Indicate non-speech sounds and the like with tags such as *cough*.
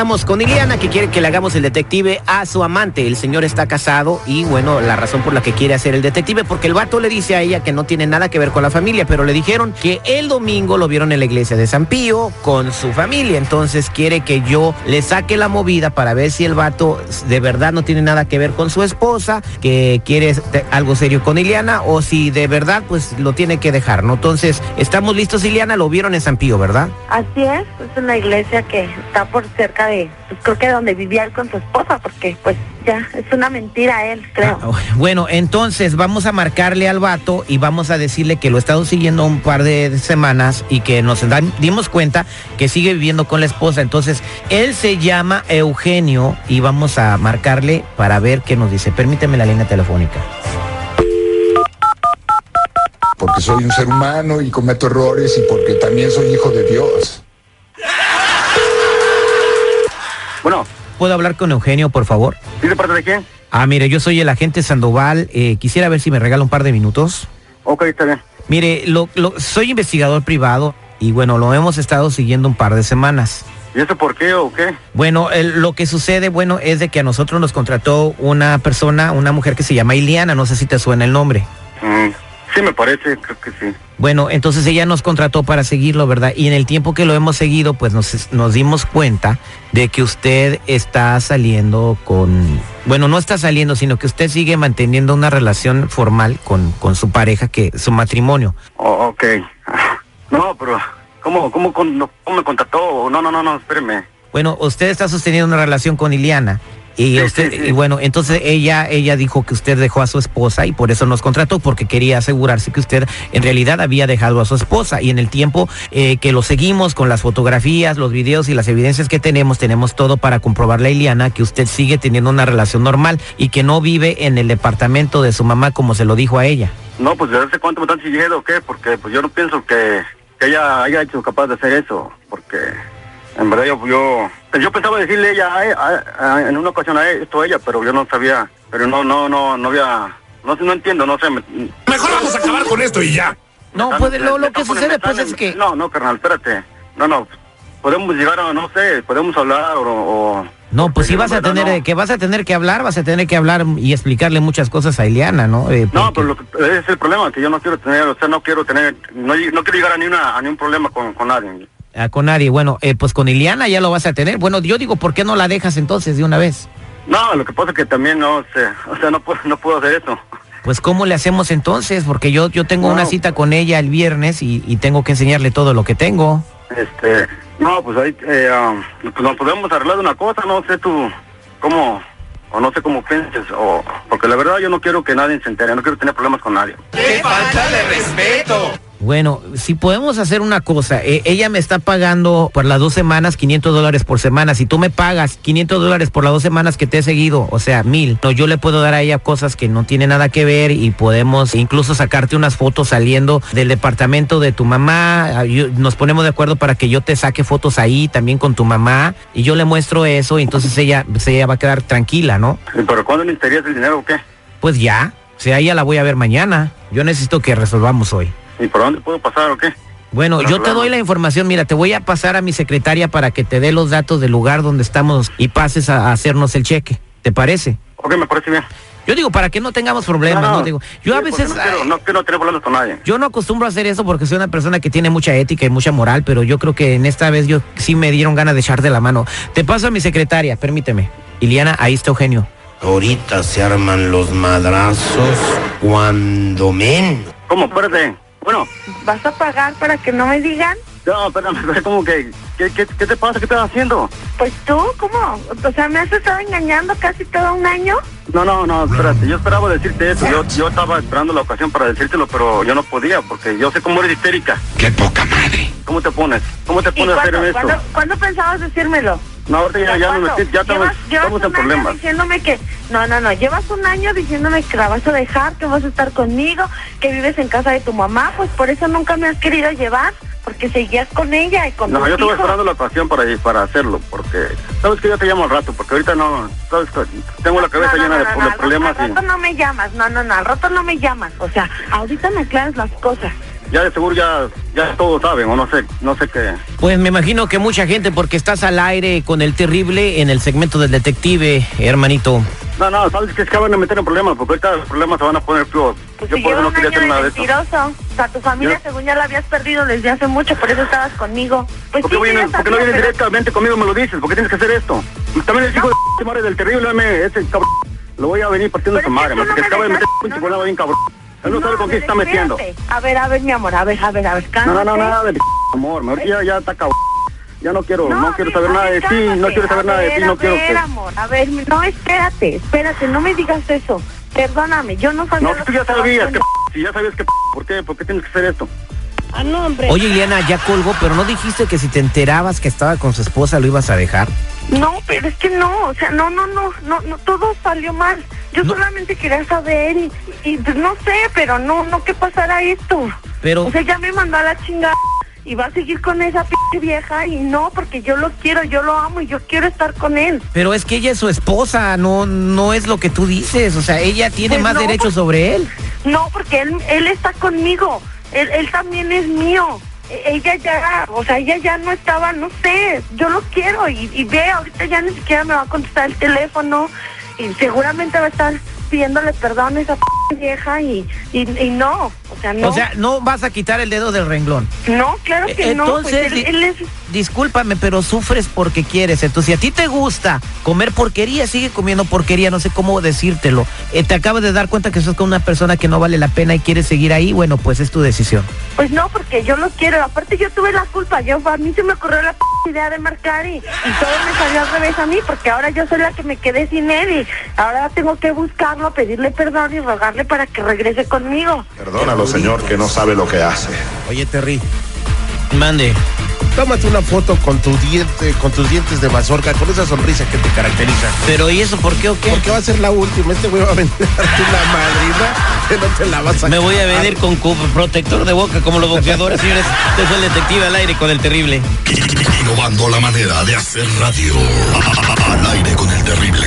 Estamos con Iliana que quiere que le hagamos el detective a su amante. El señor está casado y bueno, la razón por la que quiere hacer el detective porque el vato le dice a ella que no tiene nada que ver con la familia, pero le dijeron que el domingo lo vieron en la iglesia de San Pío con su familia. Entonces quiere que yo le saque la movida para ver si el vato de verdad no tiene nada que ver con su esposa, que quiere algo serio con Iliana o si de verdad pues lo tiene que dejar, ¿no? Entonces, estamos listos, Iliana, lo vieron en San Pío, ¿verdad? Así es, es una iglesia que está por cerca de, pues creo que donde vivía él con su esposa, porque pues ya, es una mentira él, creo. Ah, Bueno, entonces vamos a marcarle al vato y vamos a decirle que lo he estado siguiendo un par de semanas y que nos dan- dimos cuenta que sigue viviendo con la esposa. Entonces, él se llama Eugenio y vamos a marcarle para ver qué nos dice. Permíteme la línea telefónica. porque soy un ser humano y cometo errores y porque también soy hijo de Dios. Bueno, ¿Puedo hablar con Eugenio, por favor? ¿sí de parte de quién? Ah, mire, yo soy el agente Sandoval. Eh, quisiera ver si me regala un par de minutos. Ok, está bien. Mire, lo, lo- soy investigador privado y bueno, lo hemos estado siguiendo un par de semanas. ¿Y eso por qué o qué? Bueno, el- lo que sucede, bueno, es de que a nosotros nos contrató una persona, una mujer que se llama Iliana, no sé si te suena el nombre. Mm, sí, me parece, creo que sí. Bueno, entonces ella nos contrató para seguirlo, ¿verdad? Y en el tiempo que lo hemos seguido, pues nos, nos dimos cuenta de que usted está saliendo con, bueno, no está saliendo, sino que usted sigue manteniendo una relación formal con, con su pareja, que su matrimonio. Oh, ok. *laughs* No, pero, ¿cómo, cómo, cómo me contactó? No, no, no, no, espéreme. Bueno, usted está sosteniendo una relación con Iliana. Y Sí, usted, sí, sí. y bueno, entonces ella, ella dijo que usted dejó a su esposa y por eso nos contrató, porque quería asegurarse que usted en realidad había dejado a su esposa. Y en el tiempo eh, que lo seguimos con las fotografías, los videos y las evidencias que tenemos, tenemos todo para comprobarle a Iliana que usted sigue teniendo una relación normal y que no vive en el departamento de su mamá como se lo dijo a ella. No, pues de sé cuánto me están siguiendo o qué, porque pues yo no pienso que, que ella haya hecho capaz de hacer eso, porque en verdad yo, yo, yo pensaba decirle ella a- a- a- en una ocasión a esto a ella, pero yo no sabía, pero no, no, no, no había, no, sé, no entiendo, no sé. me- Mejor vamos a acabar con esto y ya. No, puede, lo, que sucede pues es que... No, no, carnal, espérate. No, no, podemos llegar a, no sé, podemos hablar o... o- No, pues porque vas a tener no. que vas a tener que hablar, vas a tener que hablar y explicarle muchas cosas a Iliana, ¿no? Eh, No, pero lo que, ese es el problema, que yo no quiero tener, o sea, no quiero tener, no, no quiero llegar a ni una, a ni un problema con, con nadie. Ah, con nadie. Bueno, eh, pues con Iliana ya lo vas a tener. Bueno, yo digo, ¿por qué no la dejas entonces de una vez? No, lo que pasa es que también no sé, o sea, no puedo, no puedo hacer eso. Pues ¿cómo le hacemos entonces? Porque yo, yo tengo No. una cita con ella el viernes y, y tengo que enseñarle todo lo que tengo. Este, no, pues ahí, eh, um, pues nos podemos arreglar de una cosa, no sé tú, cómo, o no sé cómo pienses, o, porque la verdad yo no quiero que nadie se entere, no quiero tener problemas con nadie. Bueno, si podemos hacer una cosa, eh, ella me está pagando por las dos semanas 500 dólares por semana. Si tú me pagas 500 dólares por las dos semanas que te he seguido, o sea, mil, no, yo le puedo dar a ella cosas que no tienen nada que ver y podemos incluso sacarte unas fotos saliendo del departamento de tu mamá. Ah, yo- nos ponemos de acuerdo para que yo te saque fotos ahí también con tu mamá y yo le muestro eso y entonces ella, pues ella va a quedar tranquila, ¿no? Pero ¿cuándo necesitarías el dinero o qué? Pues ya, o sea, ella la voy a ver mañana. Yo necesito que resolvamos hoy. ¿Y por dónde puedo pasar o qué? Bueno, yo te doy la información. Mira, te voy a pasar a mi secretaria para que te dé los datos del lugar donde estamos y pases a, a hacernos el cheque. ¿Te parece? Ok, me parece bien. Yo digo, para que no tengamos problemas, ¿no? Digo, yo a Sí, porque veces... No quiero, no quiero tener problemas con nadie. Yo no acostumbro a hacer eso porque soy una persona que tiene mucha ética y mucha moral, pero yo creo que en esta vez yo sí me dieron ganas de echarte la mano. Te paso a mi secretaria, permíteme. Iliana, ahí está Eugenio. Ahorita se arman los madrazos cuando menos. ¿Cómo? Espérate. Bueno, ¿Vas a pagar para que no me digan? no, espérame, espérame, ¿cómo que? ¿Qué, qué, qué te pasa? ¿Qué estás haciendo? Pues tú, ¿cómo? O sea, ¿me has estado engañando casi todo un año? No, no, no, espérate. Yo esperaba decirte eso. Yo, yo estaba esperando la ocasión para decírtelo, pero yo no podía porque yo sé cómo eres histérica. ¡Qué poca madre! ¿Cómo te pones? ¿Cómo te ¿Y pones a hacer cuándo, esto? cuándo- cuándo pensabas decírmelo? No, ahorita ya, ya, me metí, ya estamos, estamos en problemas. diciéndome que, no, no, no, llevas un año diciéndome que la vas a dejar, que vas a estar conmigo, que vives en casa de tu mamá, pues por eso nunca me has querido llevar, porque seguías con ella y con No, tus yo estaba esperando la ocasión para, para hacerlo, porque sabes que yo te llamo al rato, porque ahorita no, sabes que tengo la cabeza No, no, llena no, de, al problemas rato- Al rato no me llamas, no, no, no, al rato no me llamas, o sea, ahorita me aclaras las cosas. Ya de seguro ya, ya todos saben, o no sé, no sé qué. Pues me imagino que mucha gente, porque estás al aire con el terrible en el segmento del detective, hermanito. No, no, sabes que es que van a meter en problemas, porque ahorita los problemas se van a poner peor. Pues yo si por eso no quería hacer de nada de eso. mentiroso, o sea, tu familia según ya la habías perdido desde hace mucho, por eso estabas conmigo. Pues ¿Por qué, sí, vienes- por qué no vienes pero- directamente conmigo y me lo dices? ¿Por qué tienes que hacer esto? También el hijo de p madre del terrible, ese cabrón, lo voy a venir partiendo Pero su madre, porque no me acaba de meter dejas- un pinche no, volado bien cabrón. Él no, sabe con quién se está pero metiendo. A ver, a ver, mi amor, a ver, a ver, a ver, No, no, no, cálmate. nada de amor, mejor ya, ya está cabrón. Ya no quiero, no, quiero mi saber nada de ti, no cálmate. quiero saber A nada de ver, ti, no a quiero ver, que... amor, a ver, no, espérate, espérate, no me digas eso. Perdóname, yo no sabía No, tú ya sabías que si ya sabías que ¿por qué? ¿Por qué tienes que hacer esto? Ah, no, hombre. Oye, Ileana, ya colgó, pero no dijiste que si te enterabas que estaba con su esposa lo ibas a dejar. No, pero es que no, o sea, no, no, no, no, no todo salió mal. Yo No. solamente quería saber y, y pues, no sé, pero no, no que pasara esto. Pero- O sea, ya me mandó a la chingada y va a seguir con esa pinche vieja y no, porque yo lo quiero, yo lo amo y yo quiero estar con él. Pero es que ella es su esposa, no, no es lo que tú dices. O sea, ella tiene Pues más no, derechos pues- sobre él. No, porque él, él está conmigo, él, él también es mío. E- Ella ya, o sea, ella ya no estaba, no sé, yo lo quiero y, y ve, ahorita ya ni siquiera me va a contestar el teléfono y seguramente va a estar pidiéndole perdón a esa p vieja y, y, y no, o sea, no. O sea, no vas a quitar el dedo del renglón. no, claro que no, pues Entonces, él, es... discúlpame, pero sufres porque quieres. Entonces, si a ti te gusta comer porquería, sigue comiendo porquería, no sé cómo decírtelo. Eh, te acabas de dar cuenta que estás con una persona que no vale la pena y quieres seguir ahí, bueno, pues es tu decisión. Pues no, porque yo lo quiero. Aparte yo tuve la culpa. Yo a mí se me ocurrió la p idea de marcar y, y todo me salió al revés a mí, porque ahora yo soy la que me quedé sin él y ahora tengo que buscarlo, pedirle perdón y rogarle para que regrese conmigo. Perdónalo, señor, que no sabe lo que hace. Oye, Terry, Mande. tómate una foto con tu diente, con tus dientes de mazorca, con esa sonrisa que te caracteriza. Pero ¿y eso por qué o qué? Porque va a ser la última. Este güey va a vender a tu la madrina que no te la vas a Me voy a venir con protector de boca como los boxeadores, señores. Este es el detective al aire con el terrible. Innovando la manera de hacer radio. Al aire con el terrible.